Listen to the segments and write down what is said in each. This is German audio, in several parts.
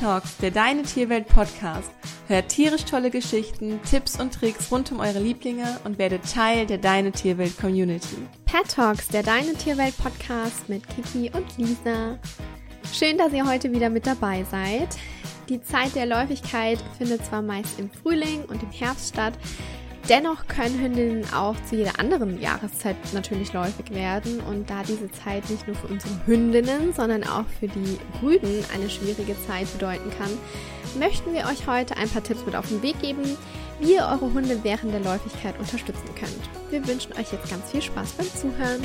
Talks, der Deine Tierwelt Podcast. Hört tierisch tolle Geschichten, Tipps und Tricks rund um eure Lieblinge und werdet Teil der Deine Tierwelt Community. Pet Talks, der Deine Tierwelt Podcast mit Kiki und Lisa. Schön, dass ihr heute wieder mit dabei seid. Die Zeit der Läufigkeit findet zwar meist im Frühling und im Herbst statt, Dennoch können Hündinnen auch zu jeder anderen Jahreszeit natürlich läufig werden und da diese Zeit nicht nur für unsere Hündinnen, sondern auch für die Rüden eine schwierige Zeit bedeuten kann, möchten wir euch heute ein paar Tipps mit auf den Weg geben, wie ihr eure Hunde während der Läufigkeit unterstützen könnt. Wir wünschen euch jetzt ganz viel Spaß beim Zuhören.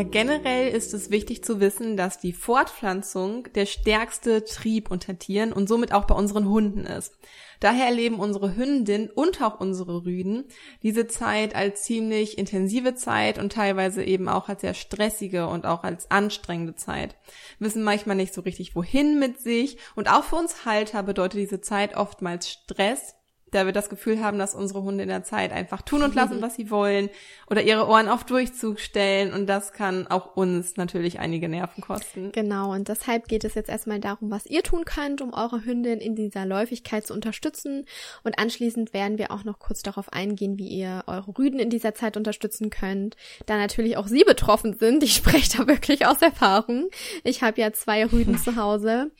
Ja, generell ist es wichtig zu wissen, dass die Fortpflanzung der stärkste Trieb unter Tieren und somit auch bei unseren Hunden ist. Daher erleben unsere Hündinnen und auch unsere Rüden diese Zeit als ziemlich intensive Zeit und teilweise eben auch als sehr stressige und auch als anstrengende Zeit. Wissen manchmal nicht so richtig wohin mit sich und auch für uns Halter bedeutet diese Zeit oftmals Stress da wir das Gefühl haben, dass unsere Hunde in der Zeit einfach tun und lassen, was sie wollen oder ihre Ohren auf Durchzug stellen und das kann auch uns natürlich einige Nerven kosten. Genau und deshalb geht es jetzt erstmal darum, was ihr tun könnt, um eure Hündin in dieser Läufigkeit zu unterstützen und anschließend werden wir auch noch kurz darauf eingehen, wie ihr eure Rüden in dieser Zeit unterstützen könnt, da natürlich auch sie betroffen sind. Ich spreche da wirklich aus Erfahrung. Ich habe ja zwei Rüden zu Hause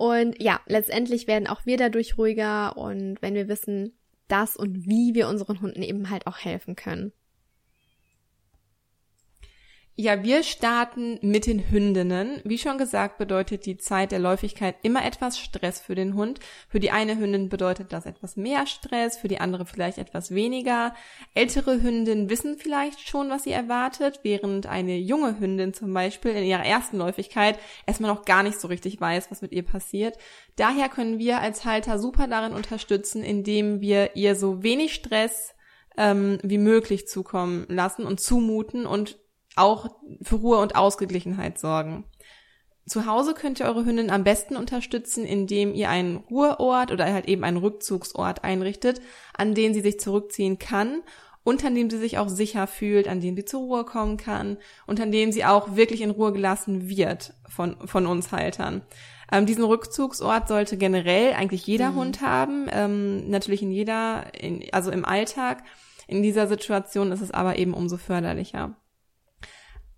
und ja, letztendlich werden auch wir dadurch ruhiger und wenn wir wissen, dass und wie wir unseren Hunden eben halt auch helfen können. Ja, wir starten mit den Hündinnen. Wie schon gesagt, bedeutet die Zeit der Läufigkeit immer etwas Stress für den Hund. Für die eine Hündin bedeutet das etwas mehr Stress, für die andere vielleicht etwas weniger. Ältere Hündinnen wissen vielleicht schon, was sie erwartet, während eine junge Hündin zum Beispiel in ihrer ersten Läufigkeit erstmal noch gar nicht so richtig weiß, was mit ihr passiert. Daher können wir als Halter super darin unterstützen, indem wir ihr so wenig Stress ähm, wie möglich zukommen lassen und zumuten und auch für Ruhe und Ausgeglichenheit sorgen. Zu Hause könnt ihr eure Hündin am besten unterstützen, indem ihr einen Ruheort oder halt eben einen Rückzugsort einrichtet, an den sie sich zurückziehen kann und an dem sie sich auch sicher fühlt, an dem sie zur Ruhe kommen kann und an dem sie auch wirklich in Ruhe gelassen wird von, von uns Haltern. Ähm, diesen Rückzugsort sollte generell eigentlich jeder mhm. Hund haben, ähm, natürlich in jeder, in, also im Alltag. In dieser Situation ist es aber eben umso förderlicher.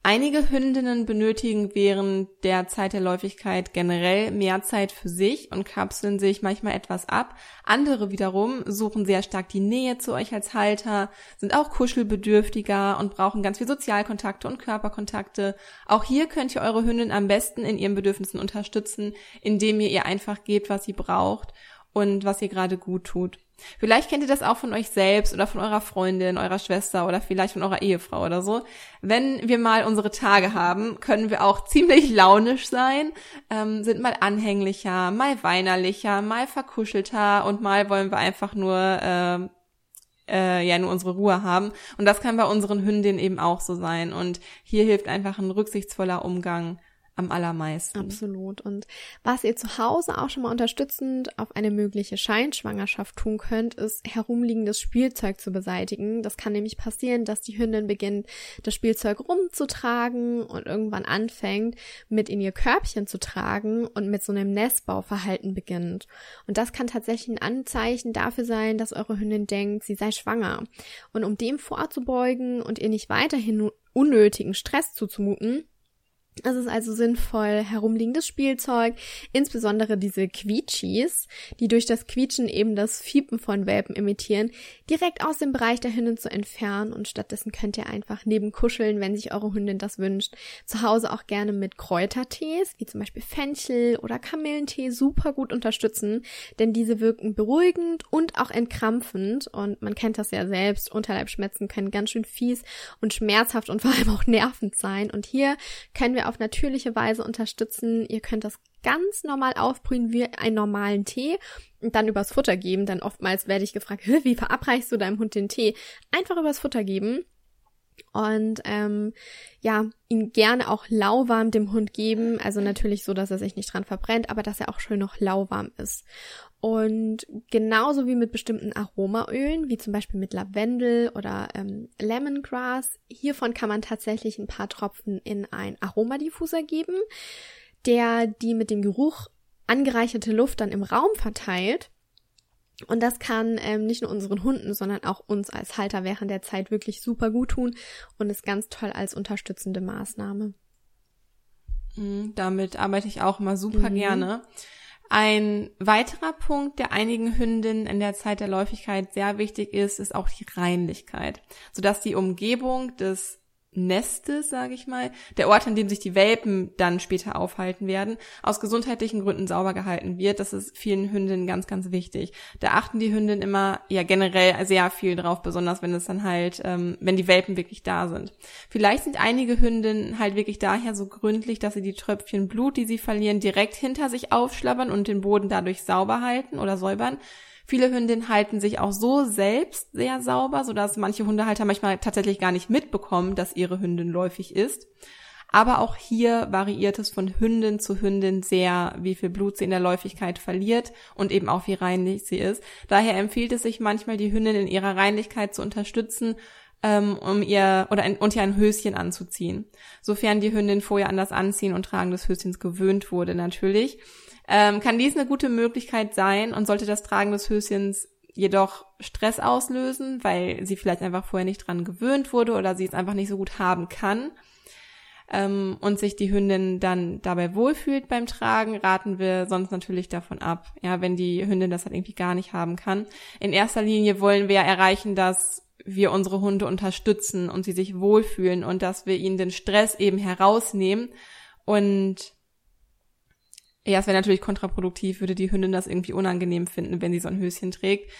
Einige Hündinnen benötigen während der Zeit der Läufigkeit generell mehr Zeit für sich und kapseln sich manchmal etwas ab. Andere wiederum suchen sehr stark die Nähe zu euch als Halter, sind auch kuschelbedürftiger und brauchen ganz viel Sozialkontakte und Körperkontakte. Auch hier könnt ihr eure Hündin am besten in ihren Bedürfnissen unterstützen, indem ihr ihr einfach gebt, was sie braucht und was ihr gerade gut tut. Vielleicht kennt ihr das auch von euch selbst oder von eurer Freundin, eurer Schwester oder vielleicht von eurer Ehefrau oder so. Wenn wir mal unsere Tage haben, können wir auch ziemlich launisch sein, ähm, sind mal anhänglicher, mal weinerlicher, mal verkuschelter und mal wollen wir einfach nur äh, äh, ja nur unsere Ruhe haben. Und das kann bei unseren Hündinnen eben auch so sein. Und hier hilft einfach ein rücksichtsvoller Umgang am allermeisten. Absolut. Und was ihr zu Hause auch schon mal unterstützend auf eine mögliche Scheinschwangerschaft tun könnt, ist herumliegendes Spielzeug zu beseitigen. Das kann nämlich passieren, dass die Hündin beginnt, das Spielzeug rumzutragen und irgendwann anfängt, mit in ihr Körbchen zu tragen und mit so einem Nestbauverhalten beginnt. Und das kann tatsächlich ein Anzeichen dafür sein, dass eure Hündin denkt, sie sei schwanger. Und um dem vorzubeugen und ihr nicht weiterhin unnötigen Stress zuzumuten, es ist also sinnvoll, herumliegendes Spielzeug, insbesondere diese Quietschis, die durch das Quietschen eben das Fiepen von Welpen imitieren, direkt aus dem Bereich der Hündin zu entfernen und stattdessen könnt ihr einfach neben Kuscheln, wenn sich eure Hündin das wünscht, zu Hause auch gerne mit Kräutertees, wie zum Beispiel Fenchel oder Kamillentee, super gut unterstützen, denn diese wirken beruhigend und auch entkrampfend und man kennt das ja selbst, Unterleibschmerzen können ganz schön fies und schmerzhaft und vor allem auch nervend sein und hier können wir wir auf natürliche Weise unterstützen. Ihr könnt das ganz normal aufbrühen wie einen normalen Tee und dann übers Futter geben. Dann oftmals werde ich gefragt, wie verabreichst du deinem Hund den Tee? Einfach übers Futter geben. Und ähm, ja, ihn gerne auch lauwarm dem Hund geben. Also natürlich so, dass er sich nicht dran verbrennt, aber dass er auch schön noch lauwarm ist. Und genauso wie mit bestimmten Aromaölen, wie zum Beispiel mit Lavendel oder ähm, Lemongrass, hiervon kann man tatsächlich ein paar Tropfen in ein Aromadiffuser geben, der die mit dem Geruch angereicherte Luft dann im Raum verteilt. Und das kann ähm, nicht nur unseren Hunden, sondern auch uns als Halter während der Zeit wirklich super gut tun und ist ganz toll als unterstützende Maßnahme. Mhm, damit arbeite ich auch immer super mhm. gerne. Ein weiterer Punkt, der einigen Hündinnen in der Zeit der Läufigkeit sehr wichtig ist, ist auch die Reinlichkeit, sodass die Umgebung des Nestes, sage ich mal, der Ort, an dem sich die Welpen dann später aufhalten werden, aus gesundheitlichen Gründen sauber gehalten wird. Das ist vielen Hündinnen ganz, ganz wichtig. Da achten die Hündinnen immer ja generell sehr viel drauf, besonders wenn es dann halt, ähm, wenn die Welpen wirklich da sind. Vielleicht sind einige Hündinnen halt wirklich daher so gründlich, dass sie die Tröpfchen Blut, die sie verlieren, direkt hinter sich aufschlabbern und den Boden dadurch sauber halten oder säubern. Viele Hündinnen halten sich auch so selbst sehr sauber, sodass manche Hundehalter manchmal tatsächlich gar nicht mitbekommen, dass ihre Hündin läufig ist. Aber auch hier variiert es von Hündin zu Hündin sehr, wie viel Blut sie in der Läufigkeit verliert und eben auch wie reinlich sie ist. Daher empfiehlt es sich manchmal, die Hündin in ihrer Reinlichkeit zu unterstützen, ähm, um ihr oder ein, und ihr ein Höschen anzuziehen. Sofern die Hündin vorher an das Anziehen und Tragen des Höschens gewöhnt wurde, natürlich ähm, kann dies eine gute Möglichkeit sein und sollte das Tragen des Höschens jedoch Stress auslösen, weil sie vielleicht einfach vorher nicht dran gewöhnt wurde oder sie es einfach nicht so gut haben kann ähm, und sich die Hündin dann dabei wohlfühlt beim Tragen, raten wir sonst natürlich davon ab, ja, wenn die Hündin das halt irgendwie gar nicht haben kann. In erster Linie wollen wir erreichen, dass wir unsere Hunde unterstützen und sie sich wohlfühlen und dass wir ihnen den Stress eben herausnehmen und ja, es wäre natürlich kontraproduktiv, würde die Hündin das irgendwie unangenehm finden, wenn sie so ein Höschen trägt.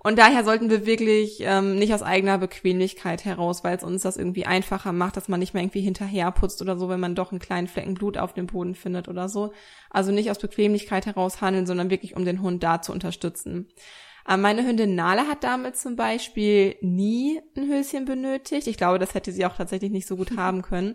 Und daher sollten wir wirklich ähm, nicht aus eigener Bequemlichkeit heraus, weil es uns das irgendwie einfacher macht, dass man nicht mehr irgendwie hinterher putzt oder so, wenn man doch einen kleinen Flecken Blut auf dem Boden findet oder so. Also nicht aus Bequemlichkeit heraus handeln, sondern wirklich um den Hund da zu unterstützen. Ähm, meine Hündin Nala hat damit zum Beispiel nie ein Höschen benötigt. Ich glaube, das hätte sie auch tatsächlich nicht so gut haben können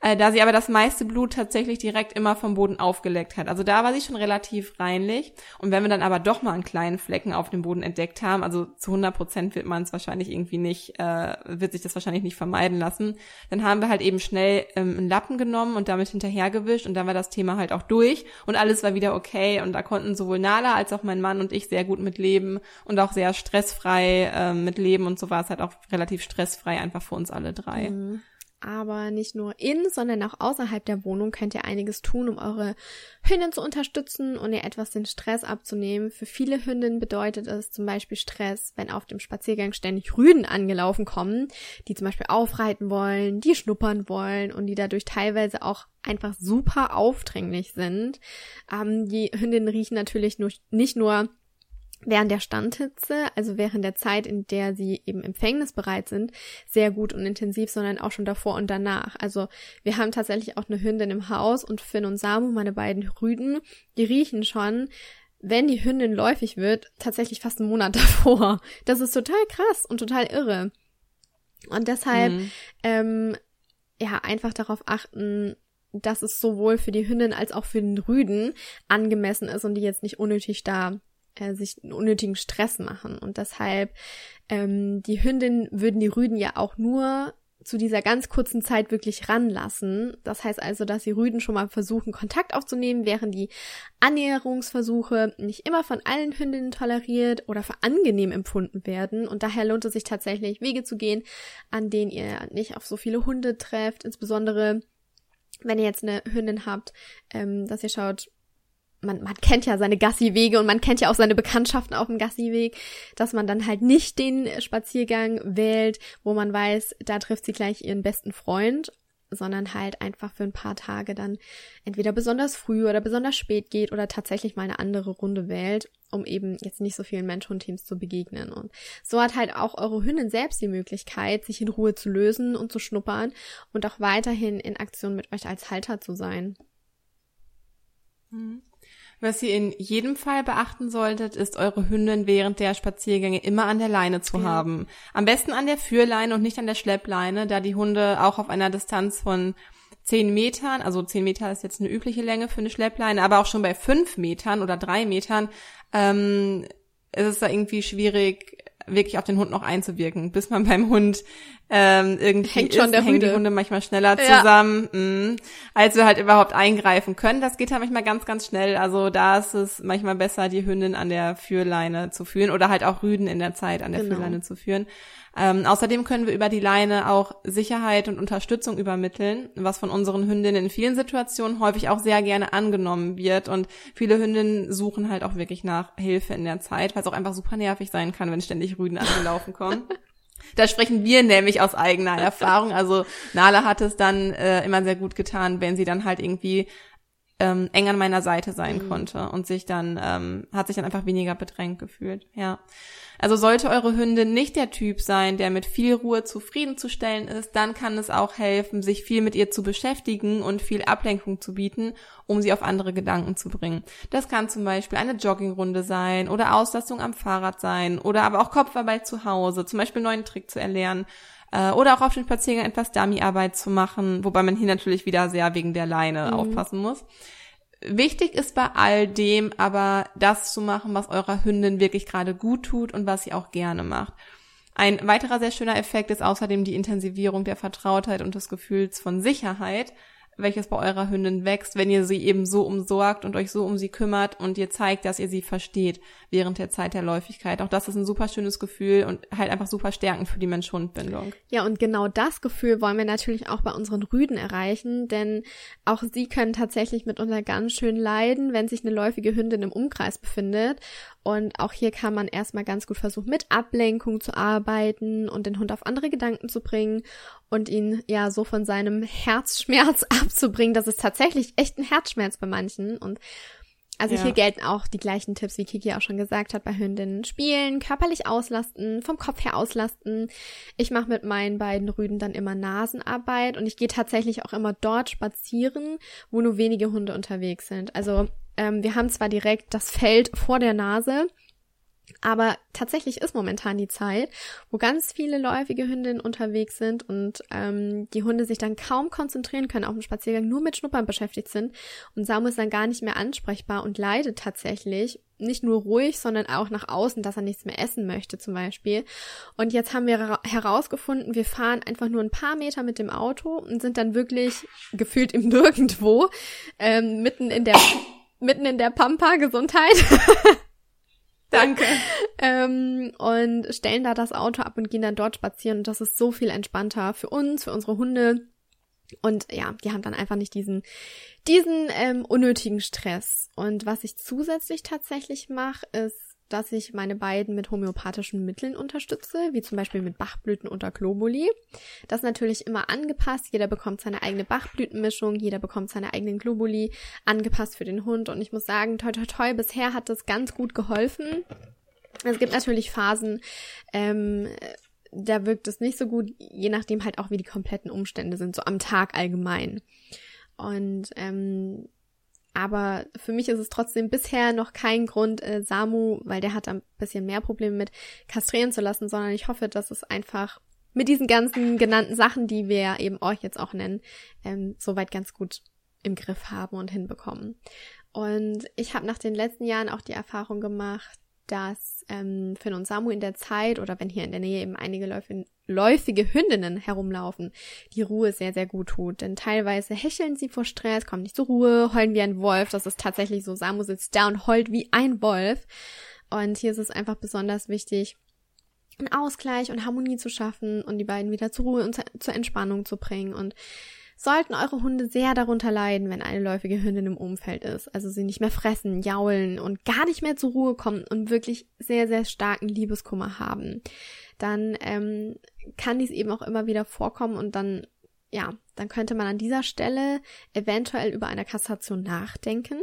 äh, da sie aber das meiste Blut tatsächlich direkt immer vom Boden aufgeleckt hat. Also da war sie schon relativ reinlich. Und wenn wir dann aber doch mal einen kleinen Flecken auf dem Boden entdeckt haben, also zu 100 Prozent wird man es wahrscheinlich irgendwie nicht, äh, wird sich das wahrscheinlich nicht vermeiden lassen, dann haben wir halt eben schnell ähm, einen Lappen genommen und damit hinterhergewischt und dann war das Thema halt auch durch und alles war wieder okay und da konnten sowohl Nala als auch mein Mann und ich sehr gut mit leben und auch sehr stressfrei äh, mit leben und so war es halt auch relativ stressfrei einfach für uns alle drei. Mhm. Aber nicht nur in, sondern auch außerhalb der Wohnung könnt ihr einiges tun, um eure Hündin zu unterstützen und ihr etwas den Stress abzunehmen. Für viele Hündinnen bedeutet es zum Beispiel Stress, wenn auf dem Spaziergang ständig Rüden angelaufen kommen, die zum Beispiel aufreiten wollen, die schnuppern wollen und die dadurch teilweise auch einfach super aufdringlich sind. Ähm, die Hündinnen riechen natürlich nur, nicht nur während der Standhitze, also während der Zeit, in der sie eben empfängnisbereit sind, sehr gut und intensiv, sondern auch schon davor und danach. Also wir haben tatsächlich auch eine Hündin im Haus und Finn und Samu, meine beiden Rüden, die riechen schon, wenn die Hündin läufig wird, tatsächlich fast einen Monat davor. Das ist total krass und total irre. Und deshalb, mhm. ähm, ja, einfach darauf achten, dass es sowohl für die Hündin als auch für den Rüden angemessen ist und die jetzt nicht unnötig da äh, sich einen unnötigen Stress machen. Und deshalb, ähm, die Hündin würden die Rüden ja auch nur zu dieser ganz kurzen Zeit wirklich ranlassen. Das heißt also, dass die Rüden schon mal versuchen, Kontakt aufzunehmen, während die Annäherungsversuche nicht immer von allen Hündinnen toleriert oder für angenehm empfunden werden. Und daher lohnt es sich tatsächlich, Wege zu gehen, an denen ihr nicht auf so viele Hunde trefft, insbesondere wenn ihr jetzt eine Hündin habt, ähm, dass ihr schaut, man, man kennt ja seine Gassi-Wege und man kennt ja auch seine Bekanntschaften auf dem Gassi-Weg, dass man dann halt nicht den Spaziergang wählt, wo man weiß, da trifft sie gleich ihren besten Freund, sondern halt einfach für ein paar Tage dann entweder besonders früh oder besonders spät geht oder tatsächlich mal eine andere Runde wählt, um eben jetzt nicht so vielen Mensch-Hund-Teams zu begegnen. Und so hat halt auch eure Hündin selbst die Möglichkeit, sich in Ruhe zu lösen und zu schnuppern und auch weiterhin in Aktion mit euch als Halter zu sein. Mhm. Was ihr in jedem Fall beachten solltet, ist eure Hündin während der Spaziergänge immer an der Leine zu ja. haben. Am besten an der Führleine und nicht an der Schleppleine, da die Hunde auch auf einer Distanz von zehn Metern, also zehn Meter ist jetzt eine übliche Länge für eine Schleppleine, aber auch schon bei fünf Metern oder drei Metern ähm, ist es da irgendwie schwierig, wirklich auf den Hund noch einzuwirken, bis man beim Hund ähm, irgendwie Hängt schon ist, der hängen Hunde. die Hunde manchmal schneller Ja. zusammen, mh, als wir halt überhaupt eingreifen können. Das geht halt manchmal ganz, ganz schnell. Also da ist es manchmal besser, die Hündin an der Führleine zu führen oder halt auch Rüden in der Zeit an der Genau. Führleine zu führen. Ähm, außerdem können wir über die Leine auch Sicherheit und Unterstützung übermitteln, was von unseren Hündinnen in vielen Situationen häufig auch sehr gerne angenommen wird. Und viele Hündinnen suchen halt auch wirklich nach Hilfe in der Zeit, weil es auch einfach super nervig sein kann, wenn ständig Rüden angelaufen kommen. Da sprechen wir nämlich aus eigener Erfahrung. Also Nala hat es dann äh, immer sehr gut getan, wenn sie dann halt irgendwie ähm, eng an meiner Seite sein konnte und sich dann ähm, hat sich dann einfach weniger bedrängt gefühlt. Ja. Also sollte eure Hündin nicht der Typ sein, der mit viel Ruhe zufriedenzustellen ist, dann kann es auch helfen, sich viel mit ihr zu beschäftigen und viel Ablenkung zu bieten, um sie auf andere Gedanken zu bringen. Das kann zum Beispiel eine Joggingrunde sein oder Auslastung am Fahrrad sein oder aber auch Kopfarbeit zu Hause, zum Beispiel einen neuen Trick zu erlernen äh, oder auch auf den Spaziergang etwas Dummyarbeit zu machen, wobei man hier natürlich wieder sehr wegen der Leine aufpassen muss. Wichtig ist bei all dem aber das zu machen, was eurer Hündin wirklich gerade gut tut und was sie auch gerne macht. Ein weiterer sehr schöner Effekt ist außerdem die Intensivierung der Vertrautheit und des Gefühls von Sicherheit, welches bei eurer Hündin wächst, wenn ihr sie eben so umsorgt und euch so um sie kümmert und ihr zeigt, dass ihr sie versteht während der Zeit der Läufigkeit. Auch das ist ein super schönes Gefühl und halt einfach super stärkend für die Mensch-Hund-Bindung. Ja, und genau das Gefühl wollen wir natürlich auch bei unseren Rüden erreichen, denn auch sie können tatsächlich mitunter ganz schön leiden, wenn sich eine läufige Hündin im Umkreis befindet. Und auch hier kann man erstmal ganz gut versuchen, mit Ablenkung zu arbeiten und den Hund auf andere Gedanken zu bringen und ihn ja so von seinem Herzschmerz abzubringen. Das ist tatsächlich echt ein Herzschmerz bei manchen und also Ja. hier gelten auch die gleichen Tipps, wie Kiki auch schon gesagt hat, bei Hündinnen. Spielen, körperlich auslasten, vom Kopf her auslasten. Ich mache mit meinen beiden Rüden dann immer Nasenarbeit und ich gehe tatsächlich auch immer dort spazieren, wo nur wenige Hunde unterwegs sind. Also ähm, wir haben zwar direkt das Feld vor der Nase, aber tatsächlich ist momentan die Zeit, wo ganz viele läufige Hündinnen unterwegs sind und ähm, die Hunde sich dann kaum konzentrieren können auf dem Spaziergang, nur mit Schnuppern beschäftigt sind. Und Samu ist dann gar nicht mehr ansprechbar und leidet tatsächlich nicht nur ruhig, sondern auch nach außen, dass er nichts mehr essen möchte zum Beispiel. Und jetzt haben wir hera- herausgefunden, wir fahren einfach nur ein paar Meter mit dem Auto und sind dann wirklich gefühlt im Nirgendwo, ähm, mitten in der mitten in der Pampa Gesundheit. Danke. ähm, und stellen da das Auto ab und gehen dann dort spazieren. Und das ist so viel entspannter für uns, für unsere Hunde. Und ja, die haben dann einfach nicht diesen, diesen ähm, unnötigen Stress. Und was ich zusätzlich tatsächlich mache, ist, dass ich meine beiden mit homöopathischen Mitteln unterstütze, wie zum Beispiel mit Bachblüten oder Globuli. Das natürlich immer angepasst. Jeder bekommt seine eigene Bachblütenmischung, jeder bekommt seine eigenen Globuli, angepasst für den Hund. Und ich muss sagen, toi toi toi, bisher hat das ganz gut geholfen. Es gibt natürlich Phasen, ähm, da wirkt es nicht so gut, je nachdem halt auch, wie die kompletten Umstände sind, so am Tag allgemein. Und ähm, aber für mich ist es trotzdem bisher noch kein Grund, äh, Samu, weil der hat ein bisschen mehr Probleme mit, kastrieren zu lassen, sondern ich hoffe, dass es einfach mit diesen ganzen genannten Sachen, die wir eben euch jetzt auch nennen, ähm, soweit ganz gut im Griff haben und hinbekommen. Und ich habe nach den letzten Jahren auch die Erfahrung gemacht, dass ähm, Finn und Samu in der Zeit oder wenn hier in der Nähe eben einige läufige, läufige Hündinnen herumlaufen, die Ruhe sehr, sehr gut tut. Denn teilweise hecheln sie vor Stress, kommen nicht zur Ruhe, heulen wie ein Wolf. Das ist tatsächlich so. Samu sitzt da und heult wie ein Wolf. Und hier ist es einfach besonders wichtig, einen Ausgleich und Harmonie zu schaffen und die beiden wieder zur Ruhe und zur Entspannung zu bringen. Und sollten eure Hunde sehr darunter leiden, wenn eine läufige Hündin im Umfeld ist, also sie nicht mehr fressen, jaulen und gar nicht mehr zur Ruhe kommen und wirklich sehr, sehr starken Liebeskummer haben, dann ähm, kann dies eben auch immer wieder vorkommen und dann, ja, dann könnte man an dieser Stelle eventuell über eine Kastration nachdenken.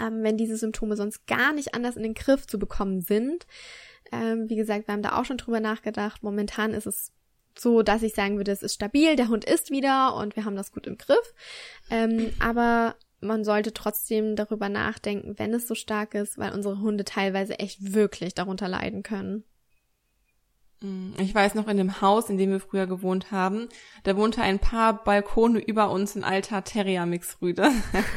Ähm, wenn diese Symptome sonst gar nicht anders in den Griff zu bekommen sind. Ähm, wie gesagt, wir haben da auch schon drüber nachgedacht. Momentan ist es so, dass ich sagen würde, es ist stabil, der Hund ist wieder und wir haben das gut im Griff. Ähm, aber man sollte trotzdem darüber nachdenken, wenn es so stark ist, weil unsere Hunde teilweise echt wirklich darunter leiden können. Hm, ich weiß noch in dem Haus, in dem wir früher gewohnt haben, da wohnte ein paar Balkone über uns ein alter Terrier-Mixrüde,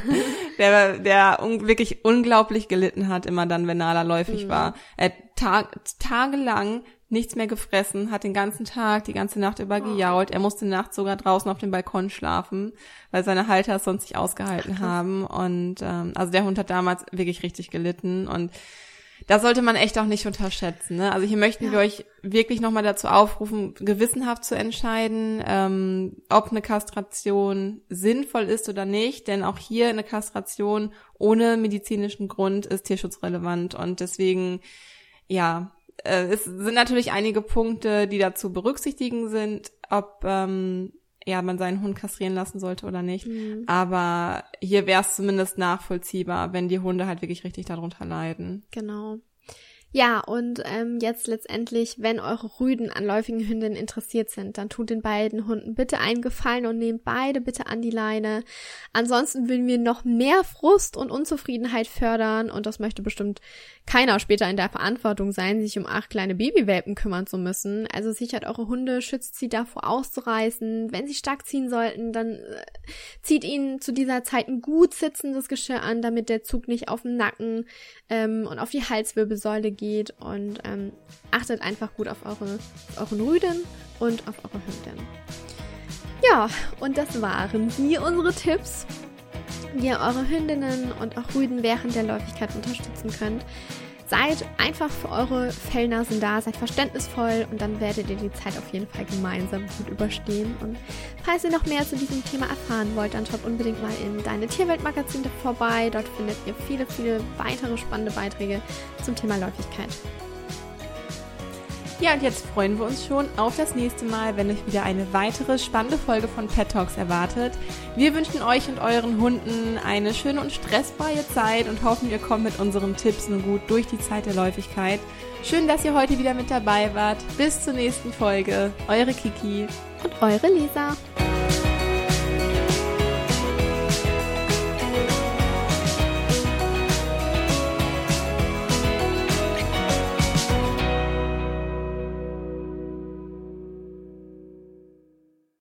der, der un wirklich unglaublich gelitten hat, immer dann, wenn Nala läufig mhm. war. Er tag tagelang nichts mehr gefressen, hat den ganzen Tag, die ganze Nacht über oh. gejault. Er musste nachts sogar draußen auf dem Balkon schlafen, weil seine Halter es sonst nicht ausgehalten Ach, haben. Und ähm, also der Hund hat damals wirklich richtig gelitten und das sollte man echt auch nicht unterschätzen. Ne? Also hier möchten ja. wir euch wirklich nochmal dazu aufrufen, gewissenhaft zu entscheiden, ähm, ob eine Kastration sinnvoll ist oder nicht. Denn auch hier eine Kastration ohne medizinischen Grund ist tierschutzrelevant. Und deswegen, ja, äh, es sind natürlich einige Punkte, die dazu berücksichtigen sind, ob ähm, ja, man seinen Hund kastrieren lassen sollte oder nicht. Mhm. Aber hier wäre es zumindest nachvollziehbar, wenn die Hunde halt wirklich richtig darunter leiden. Genau. Ja, und ähm, jetzt letztendlich, wenn eure Rüden an läufigen Hündinnen interessiert sind, dann tut den beiden Hunden bitte einen Gefallen und nehmt beide bitte an die Leine. Ansonsten würden wir noch mehr Frust und Unzufriedenheit fördern und das möchte bestimmt keiner später in der Verantwortung sein, sich um acht kleine Babywelpen kümmern zu müssen. Also sichert eure Hunde, schützt sie davor auszureißen. Wenn sie stark ziehen sollten, dann äh, zieht ihnen zu dieser Zeit ein gut sitzendes Geschirr an, damit der Zug nicht auf den Nacken ähm, und auf die Halswirbelsäule geht. Und ähm, achtet einfach gut auf eure, auf euren Rüden und auf eure Hündin. Ja, und das waren sie, unsere Tipps wie ihr eure Hündinnen und auch Rüden während der Läufigkeit unterstützen könnt. Seid einfach für eure Fellnasen da, seid verständnisvoll und dann werdet ihr die Zeit auf jeden Fall gemeinsam gut überstehen. Und falls ihr noch mehr zu diesem Thema erfahren wollt, dann schaut unbedingt mal in deine Tierweltmagazin vorbei. Dort findet ihr viele, viele weitere spannende Beiträge zum Thema Läufigkeit. Ja, und jetzt freuen wir uns schon auf das nächste Mal, wenn euch wieder eine weitere spannende Folge von Pet Talks erwartet. Wir wünschen euch und euren Hunden eine schöne und stressfreie Zeit und hoffen, ihr kommt mit unseren Tipps nun gut durch die Zeit der Läufigkeit. Schön, dass ihr heute wieder mit dabei wart. Bis zur nächsten Folge. Eure Kiki und eure Lisa.